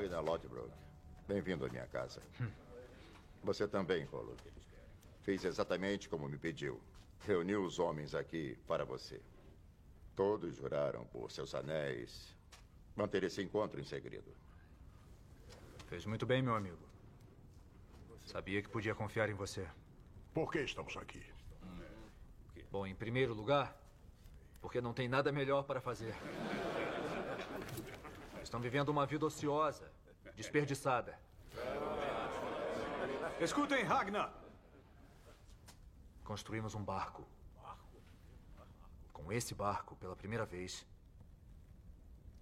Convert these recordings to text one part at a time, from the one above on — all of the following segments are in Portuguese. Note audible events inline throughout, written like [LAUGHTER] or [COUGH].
Ragnar Lodbrok. Bem-vindo à minha casa. Hum. Você também, Rolo. Fiz exatamente como me pediu. Reuni os homens aqui para você. Todos juraram por seus anéis manter esse encontro em segredo. Fez muito bem, meu amigo. Sabia que podia confiar em você. Por que estamos aqui? Bom, em primeiro lugar, porque não tem nada melhor para fazer. Estão vivendo uma vida ociosa, desperdiçada. Escutem, Ragnar! Construímos um barco. Com esse barco, pela primeira vez,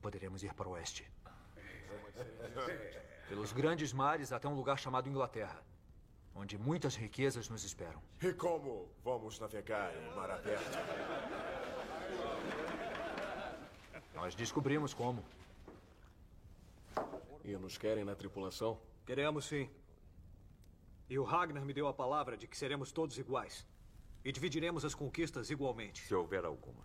poderemos ir para o oeste. Pelos grandes mares até um lugar chamado Inglaterra, onde muitas riquezas nos esperam. E como vamos navegar em mar aberto? Nós descobrimos como. E nos querem na tripulação? Queremos sim. E o Ragnar me deu a palavra de que seremos todos iguais. E dividiremos as conquistas igualmente. Se houver alguma.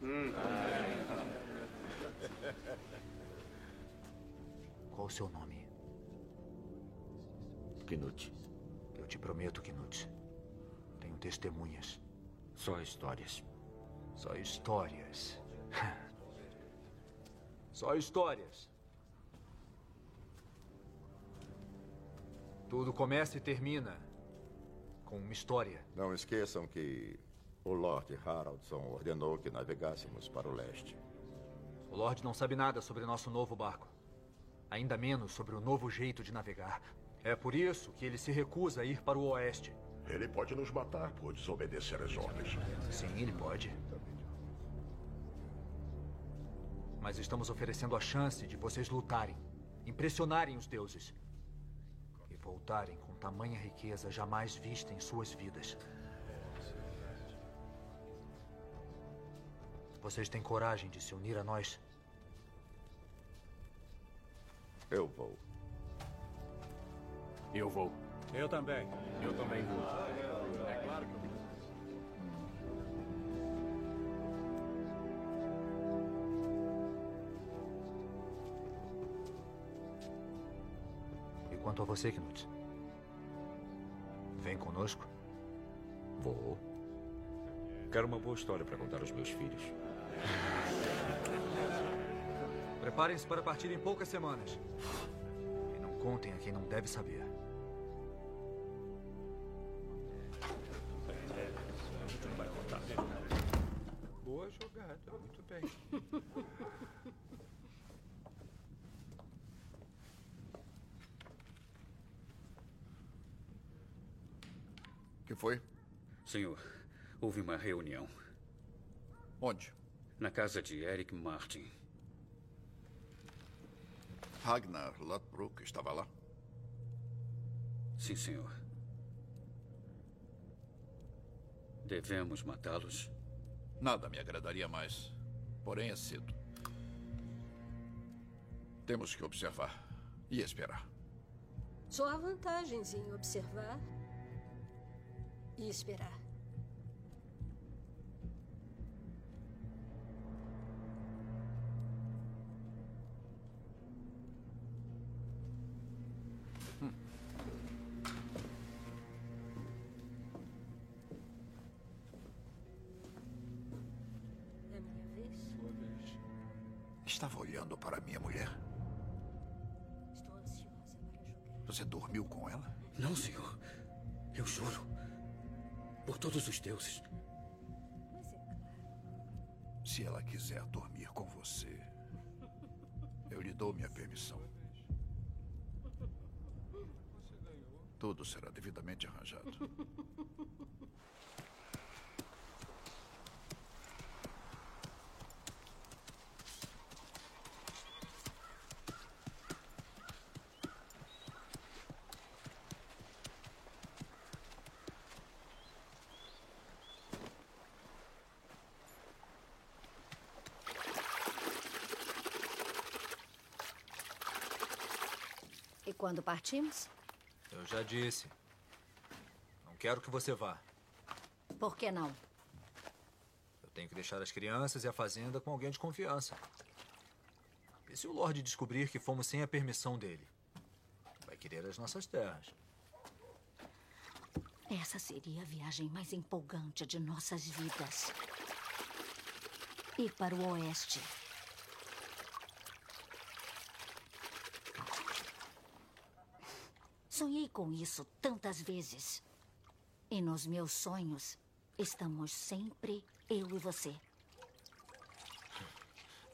Hum. [LAUGHS] Qual o seu nome? Knut. Eu te prometo, Knut. Tenho testemunhas. Só histórias. Só histórias. Só histórias. Tudo começa e termina com uma história. Não esqueçam que o Lord Haraldson ordenou que navegássemos para o leste. O Lorde não sabe nada sobre nosso novo barco. Ainda menos sobre o novo jeito de navegar. É por isso que ele se recusa a ir para o oeste. Ele pode nos matar por desobedecer as ordens. Sim, ele pode. Mas estamos oferecendo a chance de vocês lutarem, impressionarem os deuses voltarem com tamanha riqueza jamais vista em suas vidas. Vocês têm coragem de se unir a nós? Eu vou. Eu vou. Eu também. Eu também vou. É claro que eu vou. Quanto a você, Knut? Vem conosco? Vou. Quero uma boa história para contar aos meus filhos. [LAUGHS] Preparem-se para partir em poucas semanas. E não contem a quem não deve saber. Boa jogada, muito bem. [LAUGHS] que foi? Senhor, houve uma reunião. Onde? Na casa de Eric Martin. Ragnar Lodbrok estava lá? Sim, senhor. Devemos matá-los? Nada me agradaria mais. Porém, é cedo. Temos que observar e esperar. Só há vantagens em observar e esperar. Tudo será devidamente arranjado. E quando partimos? Eu já disse. Não quero que você vá. Por que não? Eu tenho que deixar as crianças e a fazenda com alguém de confiança. E se o Lorde descobrir que fomos sem a permissão dele? Vai querer as nossas terras. Essa seria a viagem mais empolgante de nossas vidas. Ir para o oeste. Com isso tantas vezes. E nos meus sonhos, estamos sempre eu e você.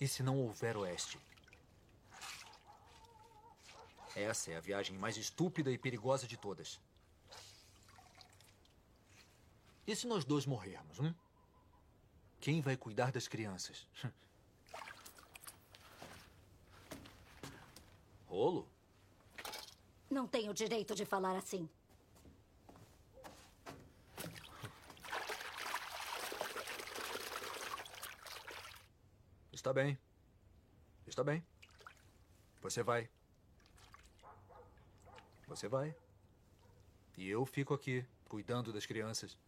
E se não houver oeste? Essa é a viagem mais estúpida e perigosa de todas. E se nós dois morrermos, hum? Quem vai cuidar das crianças? [LAUGHS] Rolo? Não tenho direito de falar assim. Está bem. Está bem. Você vai. Você vai. E eu fico aqui, cuidando das crianças.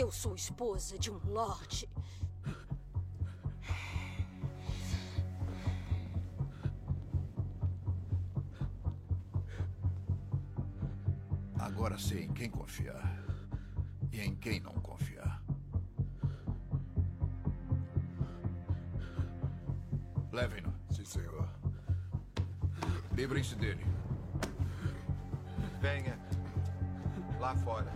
Eu sou esposa de um lorde. Agora sei em quem confiar e em quem não confiar. Levem-no. Sim, senhor. Livrem-se dele. Venha. Lá fora.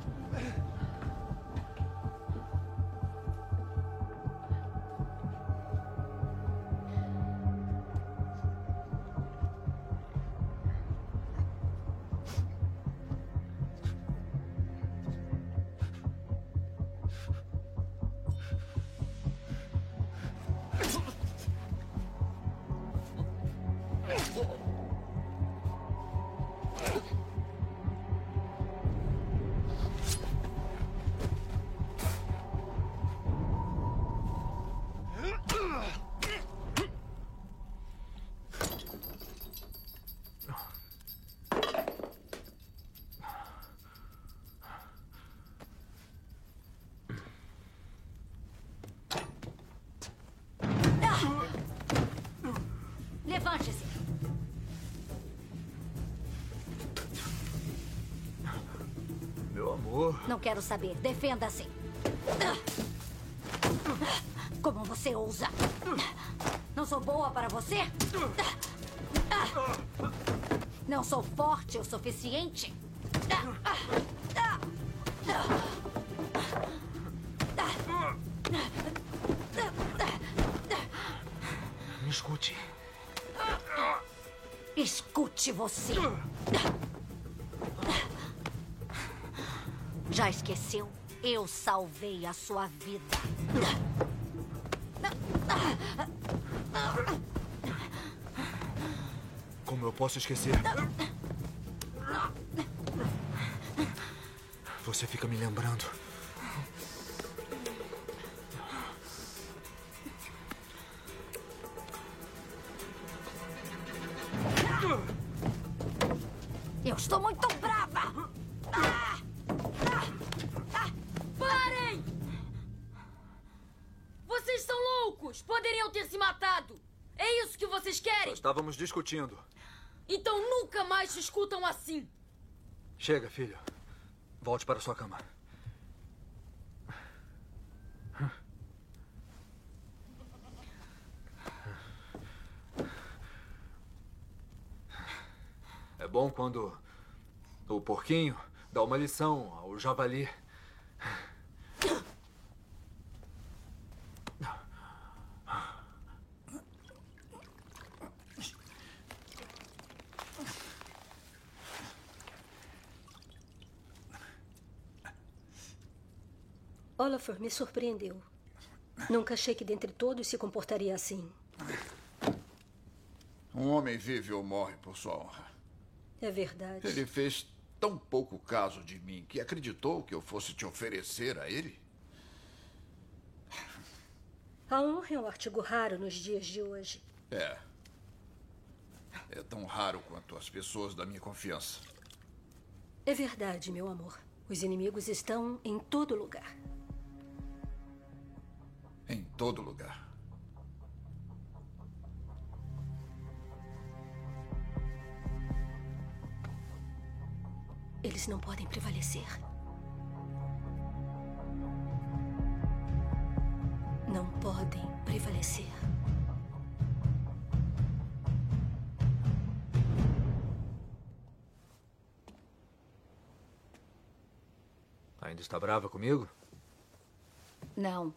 Quero saber. Defenda-se. Como você ousa? Não sou boa para você? Não sou forte o suficiente? Me escute. Escute você. Já esqueceu? Eu salvei a sua vida. Como eu posso esquecer? Você fica me lembrando. Discutindo. Então nunca mais se escutam assim! Chega, filho. Volte para sua cama. É bom quando o porquinho dá uma lição ao javali. Olafur me surpreendeu. Nunca achei que dentre todos se comportaria assim. Um homem vive ou morre por sua honra. É verdade. Ele fez tão pouco caso de mim que acreditou que eu fosse te oferecer a ele? A honra é um artigo raro nos dias de hoje. É. É tão raro quanto as pessoas da minha confiança. É verdade, meu amor. Os inimigos estão em todo lugar. Em todo lugar. Eles não podem prevalecer. Não podem prevalecer. Ainda está brava comigo? Não.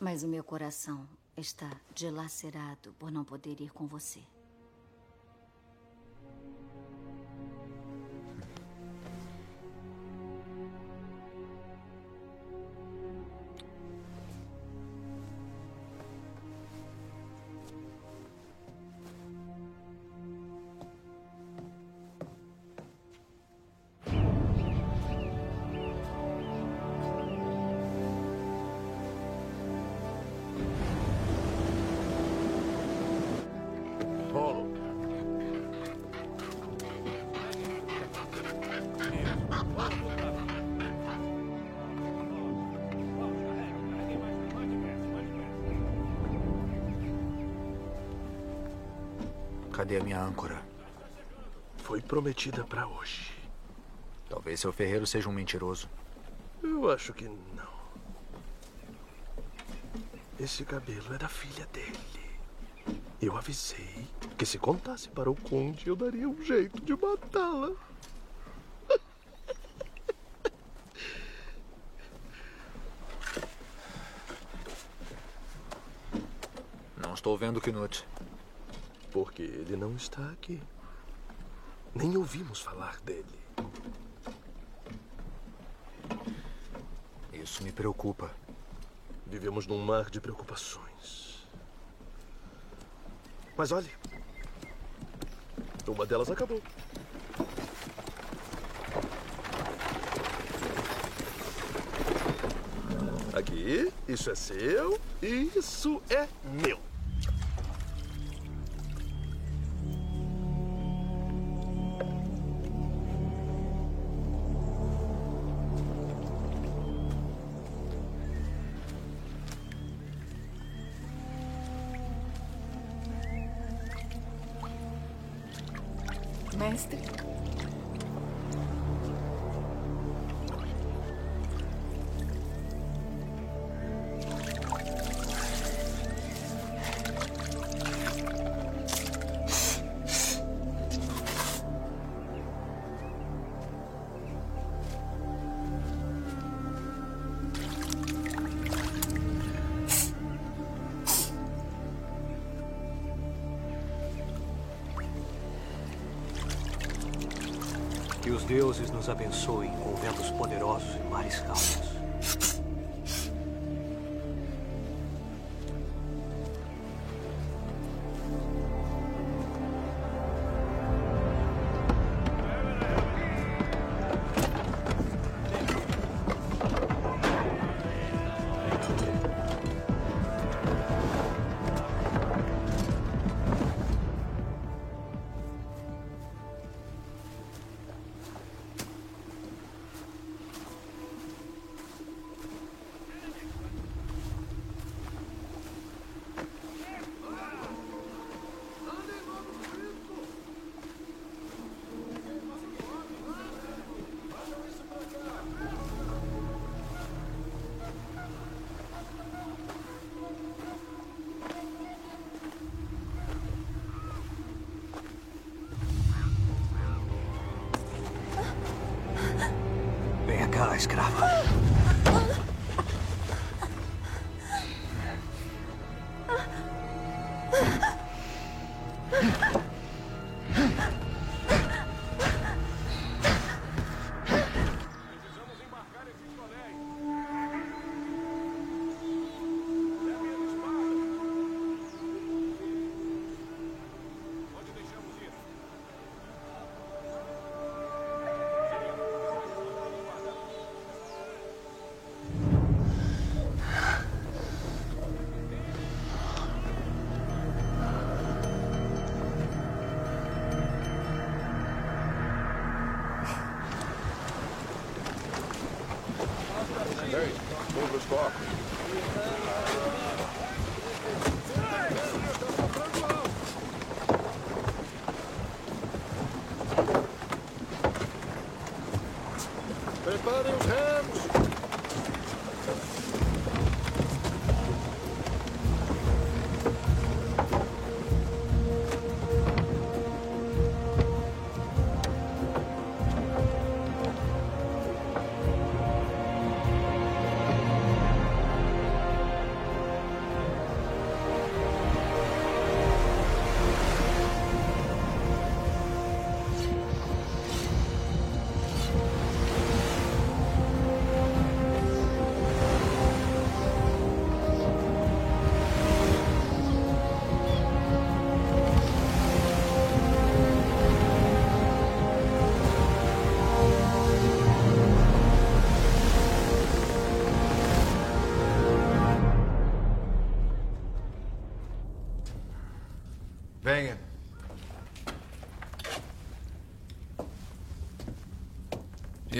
Mas o meu coração está dilacerado por não poder ir com você. Cadê a minha âncora? Foi prometida para hoje. Talvez seu ferreiro seja um mentiroso. Eu acho que não. Esse cabelo é da filha dele. Eu avisei que se contasse para o conde, eu daria um jeito de matá-la. Não estou vendo Knut. Porque ele não está aqui. Nem ouvimos falar dele. Isso me preocupa. Vivemos num mar de preocupações. Mas olhe. Uma delas acabou. Aqui, isso é seu, isso é meu. Meister. Deuses nos abençoem com ventos poderosos e mares calmos. Preparem os remos.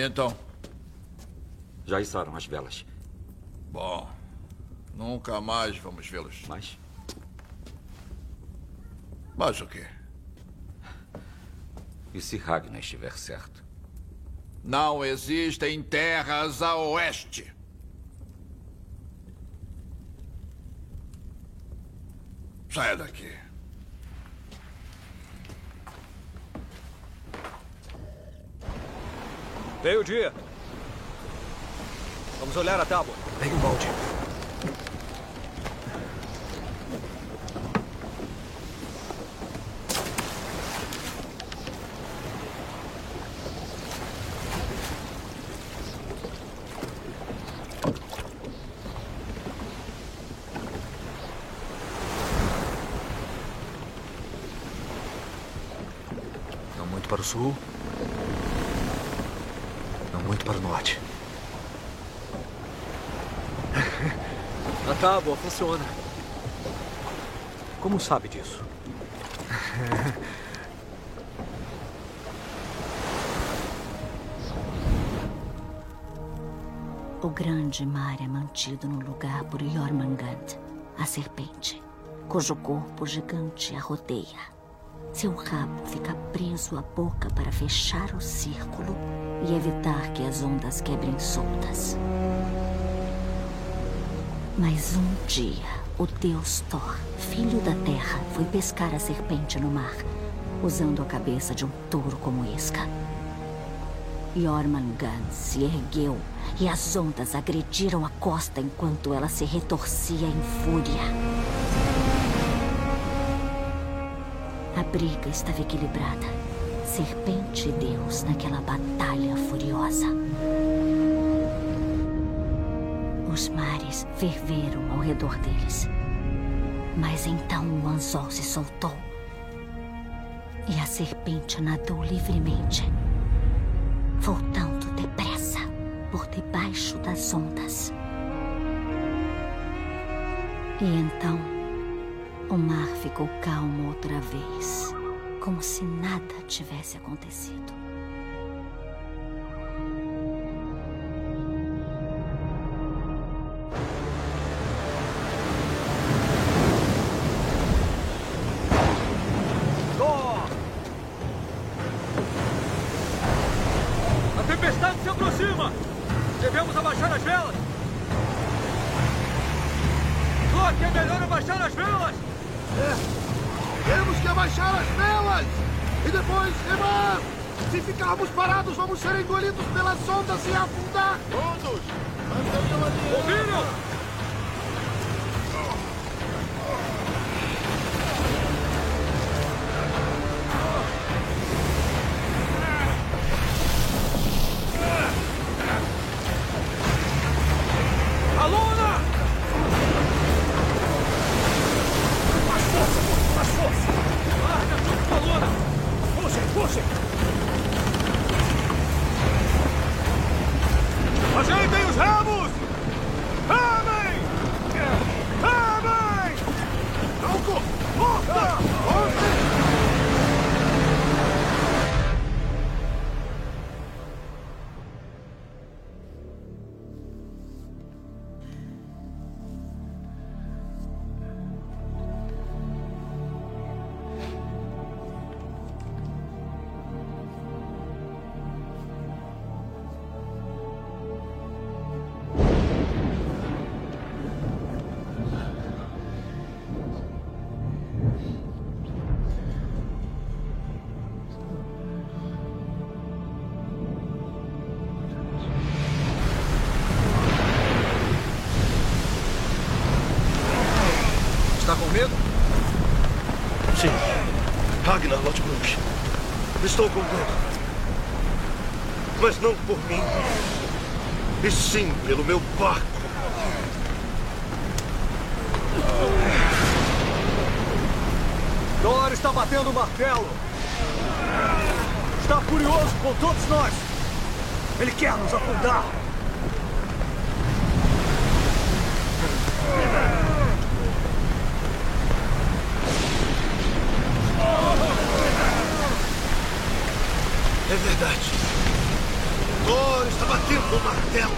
Então? Já içaram as velas. Bom, nunca mais vamos vê-los. Mas? Mas o quê? E se Ragnar estiver certo? Não existem terras a oeste. Saia daqui. Veio o dia. Vamos olhar a tábua. Pegue o balde. Não muito para o sul. Não muito para o norte. A tábua funciona. Como sabe disso? [LAUGHS] O grande mar é mantido no lugar por Jormungand, a serpente, cujo corpo gigante a rodeia. Seu rabo fica preso à boca para fechar o círculo e evitar que as ondas quebrem soltas. Mas um dia, o deus Thor, filho da terra, foi pescar a serpente no mar, usando a cabeça de um touro como isca. Jormungand se ergueu e as ondas agrediram a costa enquanto ela se retorcia em fúria. A briga estava equilibrada. Serpente e Deus naquela batalha furiosa. Os mares ferveram ao redor deles. Mas então o anzol se soltou. E a serpente nadou livremente, voltando depressa por debaixo das ondas. E então o mar ficou calmo outra vez, como se nada tivesse acontecido. Estou com medo. Mas não por mim. E sim pelo meu barco. Thor está batendo o martelo. Está furioso com todos nós. Ele quer nos afundar. É verdade. Thor está batendo o martelo.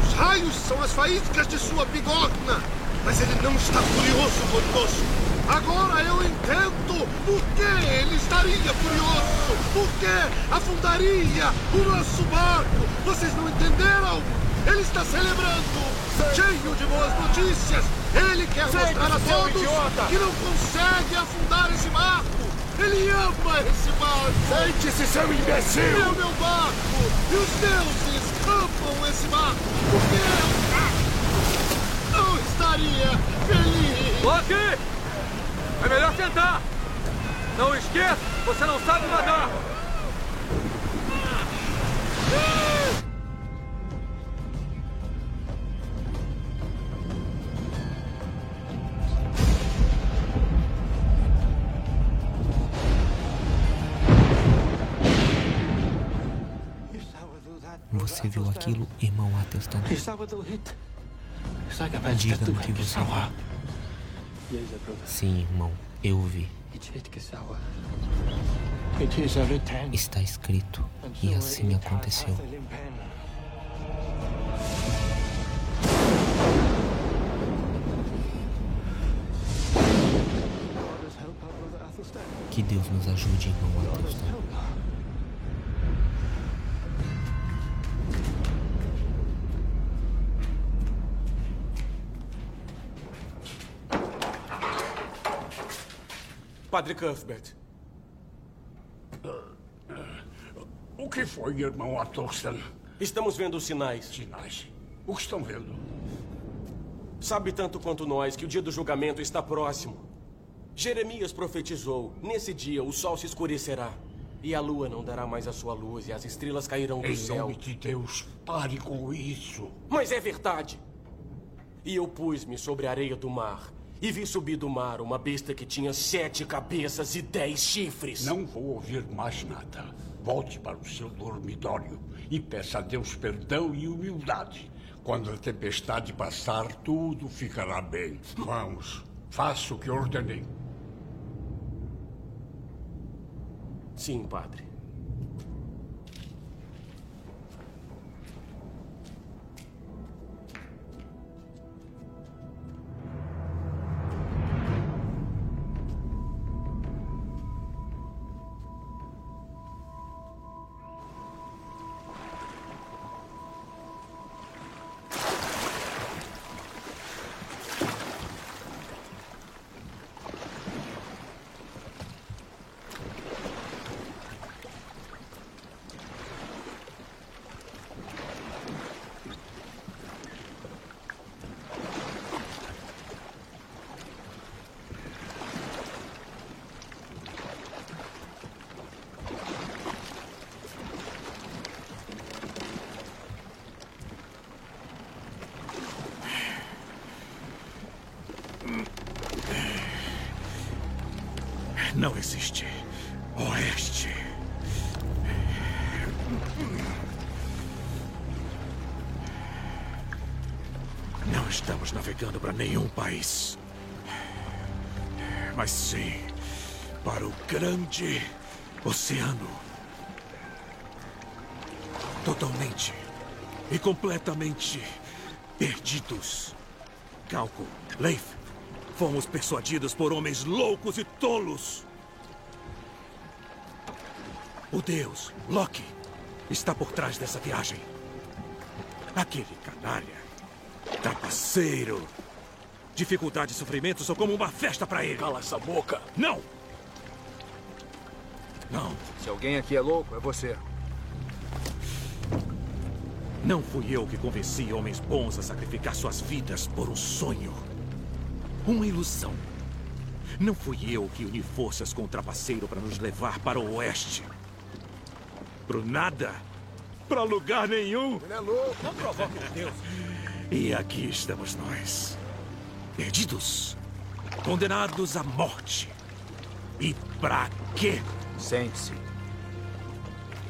Os raios são as faíscas de sua bigorna. Mas ele não está furioso conosco. Agora eu entendo por que ele estaria furioso. Por que afundaria o nosso barco. Vocês não entenderam? Ele está celebrando. Cheio de boas notícias. Ele quer mostrar a todos idiota. que não consegue afundar esse barco. Ele ama esse barco. Sente-se, seu imbecil. É o meu barco. E os deuses amam esse barco. Porque eu não estaria feliz. Loki! É melhor tentar. Não esqueça, você não sabe nadar. Você viu aquilo, irmão Atelstan? Diga-me que você viu. Sim, irmão, eu vi. Está escrito, e assim aconteceu. Que Deus nos ajude, irmão Atelstan. Padre Cuthbert. O que foi, irmão Atostan? Estamos vendo sinais. Sinais? O que estão vendo? Sabe tanto quanto nós que o dia do julgamento está próximo. Jeremias profetizou: nesse dia o sol se escurecerá. E a lua não dará mais a sua luz, e as estrelas cairão do Em céu. nome de Deus, pare com isso. Mas é verdade. E eu pus-me sobre a areia do mar. E vi subir do mar uma besta que tinha sete cabeças e dez chifres. Não vou ouvir mais nada. Volte para o seu dormitório e peça a Deus perdão e humildade. Quando a tempestade passar, tudo ficará bem. Vamos, faça o que ordenei. Sim, padre. Não existe oeste. Não estamos navegando para nenhum país. Mas sim para o grande oceano. Totalmente e completamente perdidos. Calco, Leif, fomos persuadidos por homens loucos e tolos. O deus, Loki, está por trás dessa viagem. Aquele canalha, trapaceiro. Dificuldade e sofrimento são como uma festa para ele. Cala essa boca. Não! Não, Se alguém aqui é louco, é você. não fui eu que convenci homens bons a sacrificar suas vidas por um sonho. Uma ilusão. Não fui eu que uni forças com o trapaceiro para nos levar para o oeste. Pro nada. Pra lugar nenhum. Ele é louco. Não provoque Deus. E aqui estamos nós. Perdidos. Condenados à morte. E pra quê? Sente-se.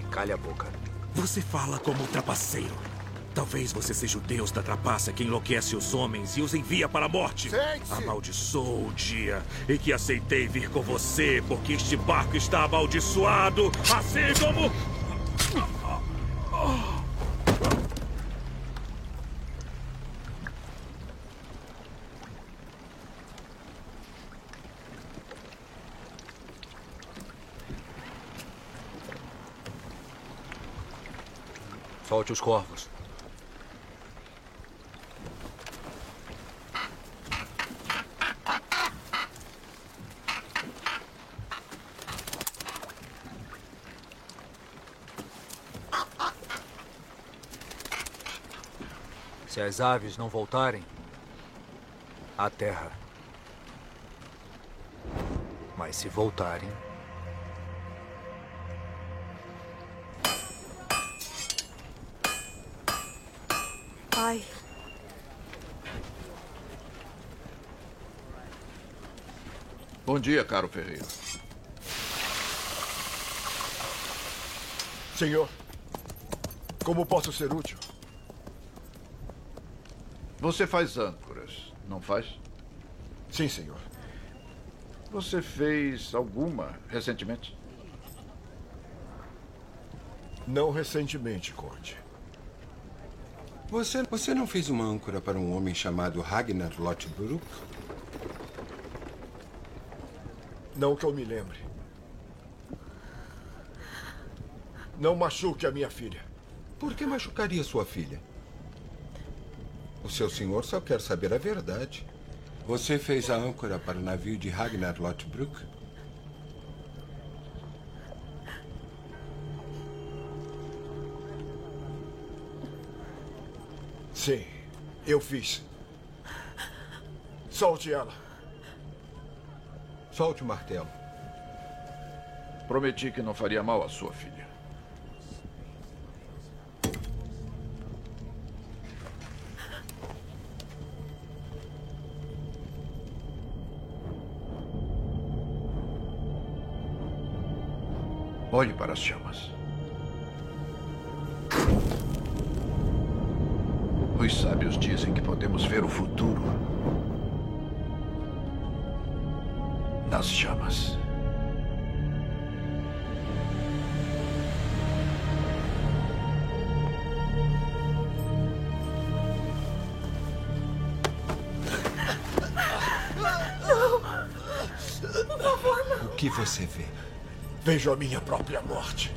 E cale a boca. Você fala como um trapaceiro. Talvez você seja o deus da trapaça que enlouquece os homens e os envia para a morte. Amaldiçoou o dia em que aceitei vir com você, porque este barco está amaldiçoado, assim como. Solte os corvos. Se as aves não voltarem, a terra. Mas se voltarem, Pai. Bom dia, caro Ferreira. Senhor, como posso ser útil? Você faz âncoras, não faz? Sim, senhor. Você fez alguma recentemente? Não recentemente, Conde. Você, você não fez uma âncora para um homem chamado Ragnar Lothbrok? Não que eu me lembre. Não machuque a minha filha. Por que machucaria sua filha? O seu senhor só quer saber a verdade. Você fez a âncora para o navio de Ragnar Lothbrok? Sim, eu fiz. Solte ela. Solte o martelo. Prometi que não faria mal à sua filha. Olhe para as chamas. Os sábios dizem que podemos ver o futuro nas chamas. Não! Por favor, não! O que você vê? Vejo a minha própria morte.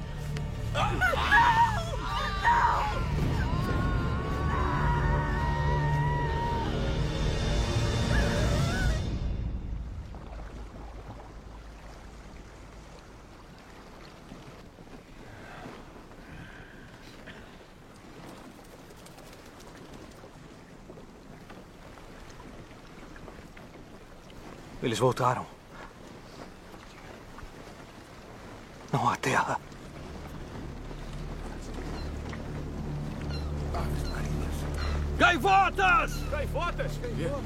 Eles voltaram. Não há terra. Gaivotas! Gaivotas! Gaivotas!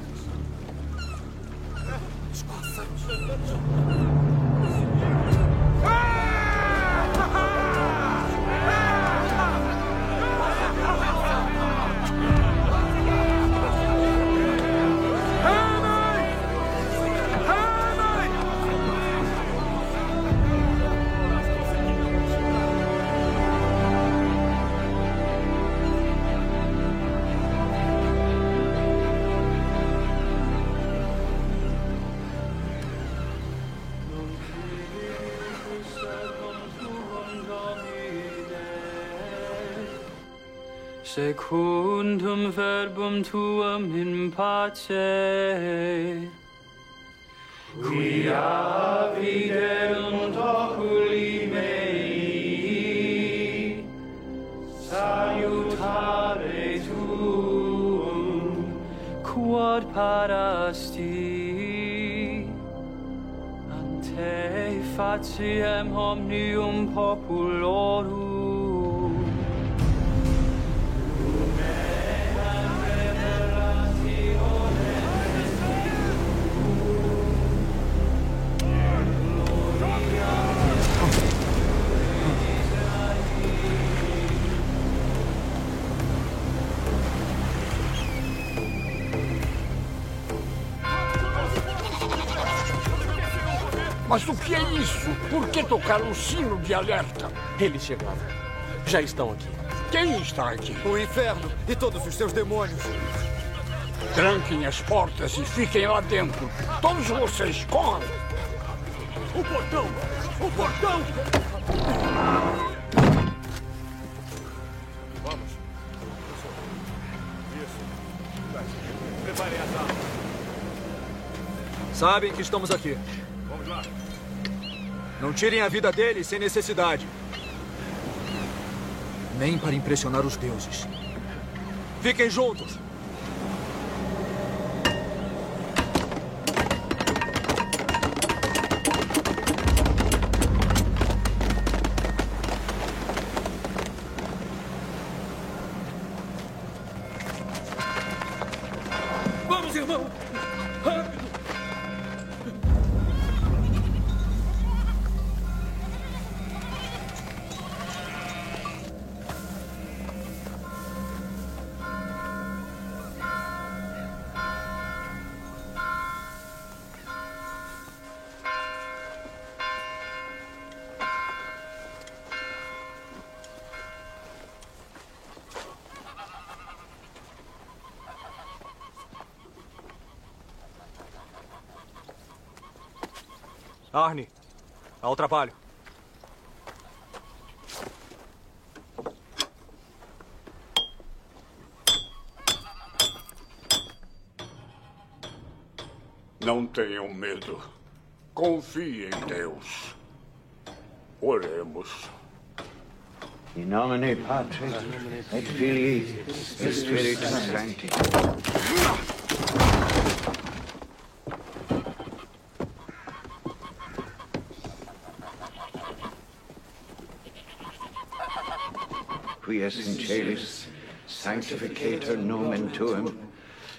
Os pássaros! Secundum verbum tuum in pace. Quia viderunt oculi mei, salutare tuum, quod parasti. Ante faciem omnium populorum. Mas o que é isso? Por que tocar um sino de alerta? Eles chegaram. Já estão aqui. Quem está aqui? O inferno e todos os seus demônios. Tranquem as portas e fiquem lá dentro. Todos vocês, corram! O portão! O portão! Vamos. Isso. Preparem as armas. Sabem que estamos aqui. Não tirem a vida deles sem necessidade. Nem para impressionar os deuses. Fiquem juntos. Arne, ao trabalho. Não tenham medo. Confie em Deus. Oremos. In nomine Patris et Filii et Spiritus Sancti. Quies in celis sanctificator nomen tuum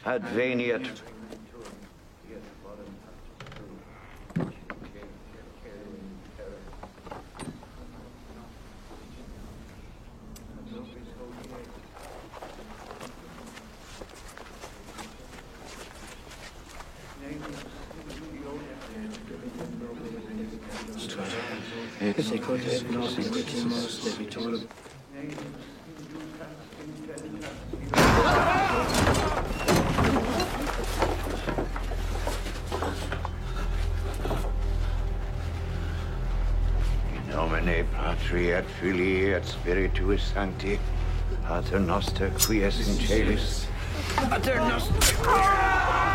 adveniat In nomine Patri et Filii et Spiritus Sancti, Pater noster qui es in celis, Pater noster...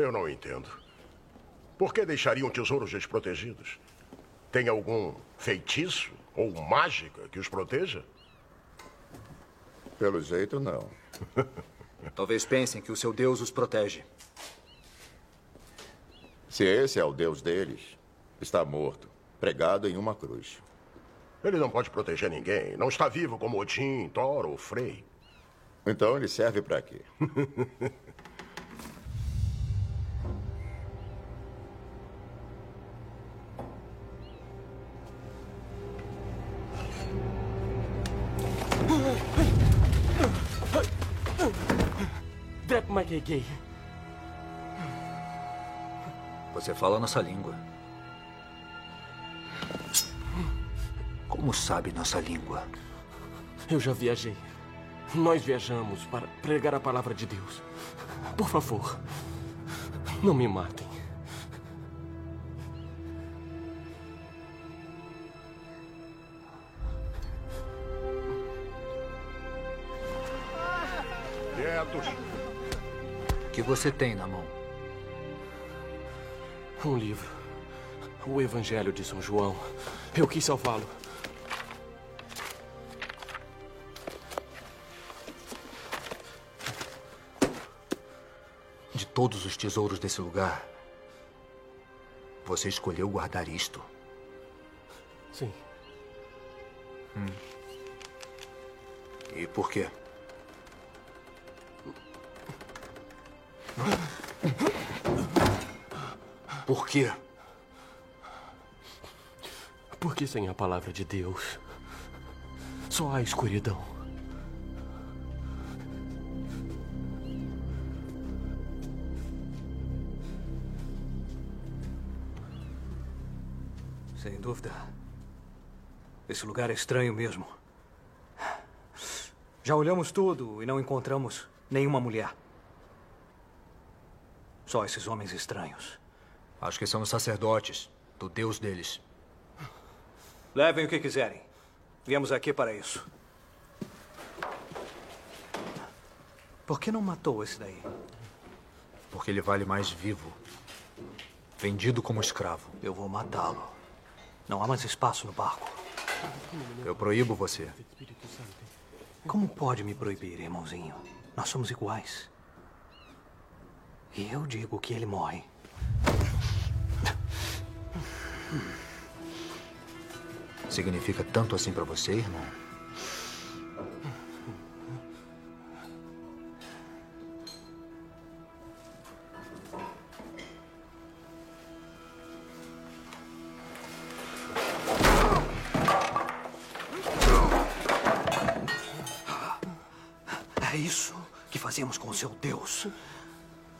Eu não entendo. Por que deixariam tesouros desprotegidos? Tem algum feitiço ou mágica que os proteja? Pelo jeito, não. [LAUGHS] Talvez pensem que o seu Deus os protege. Se esse é o Deus deles, está morto, pregado em uma cruz. Ele não pode proteger ninguém. Não está vivo como Odin, Thor ou Frey. Então ele serve para quê? [LAUGHS] Você fala nossa língua. Como sabe nossa língua? Eu já viajei. Nós viajamos para pregar a palavra de Deus. Por favor, não me matem. Quietos. Que você tem na mão? Um livro. O Evangelho de São João. Eu quis salvá-lo. De todos os tesouros desse lugar, você escolheu guardar isto. Sim. Hum. E por quê? Por quê? Porque sem a palavra de Deus, só há escuridão. Sem dúvida. Esse lugar é estranho mesmo. Já olhamos tudo e não encontramos nenhuma mulher. Só esses homens estranhos. Acho que são os sacerdotes do Deus deles. Levem o que quiserem. Viemos aqui para isso. Por que não matou esse daí? Porque ele vale mais vivo. Vendido como escravo. Eu vou matá-lo. Não há mais espaço no barco. Eu proíbo você. Como pode me proibir, irmãozinho? Nós somos iguais. E eu digo que ele morre. Significa tanto assim para você, irmão? É isso que fazemos com o seu Deus.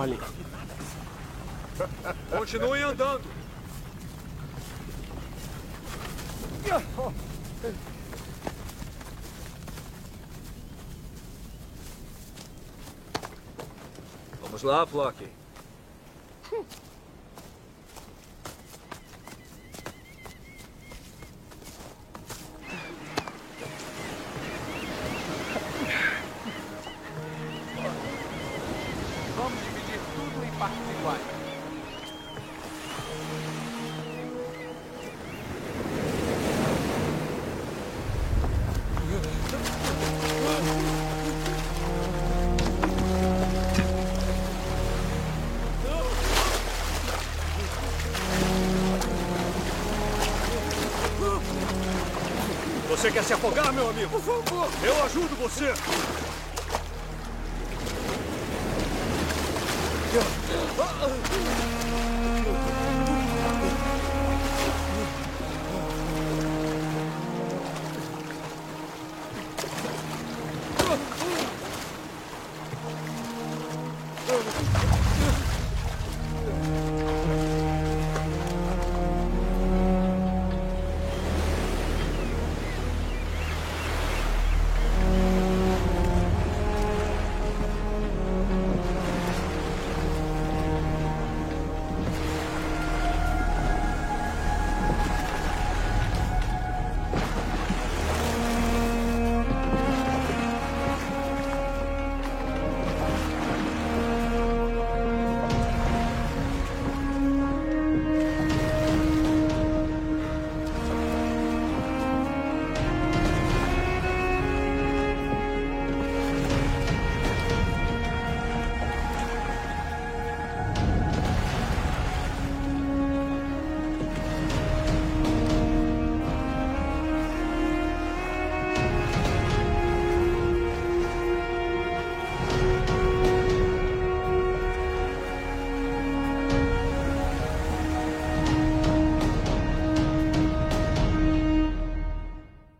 olhem. Continue andando. Vamos lá, Flock. Você quer se afogar, meu amigo? Por favor. Eu ajudo você.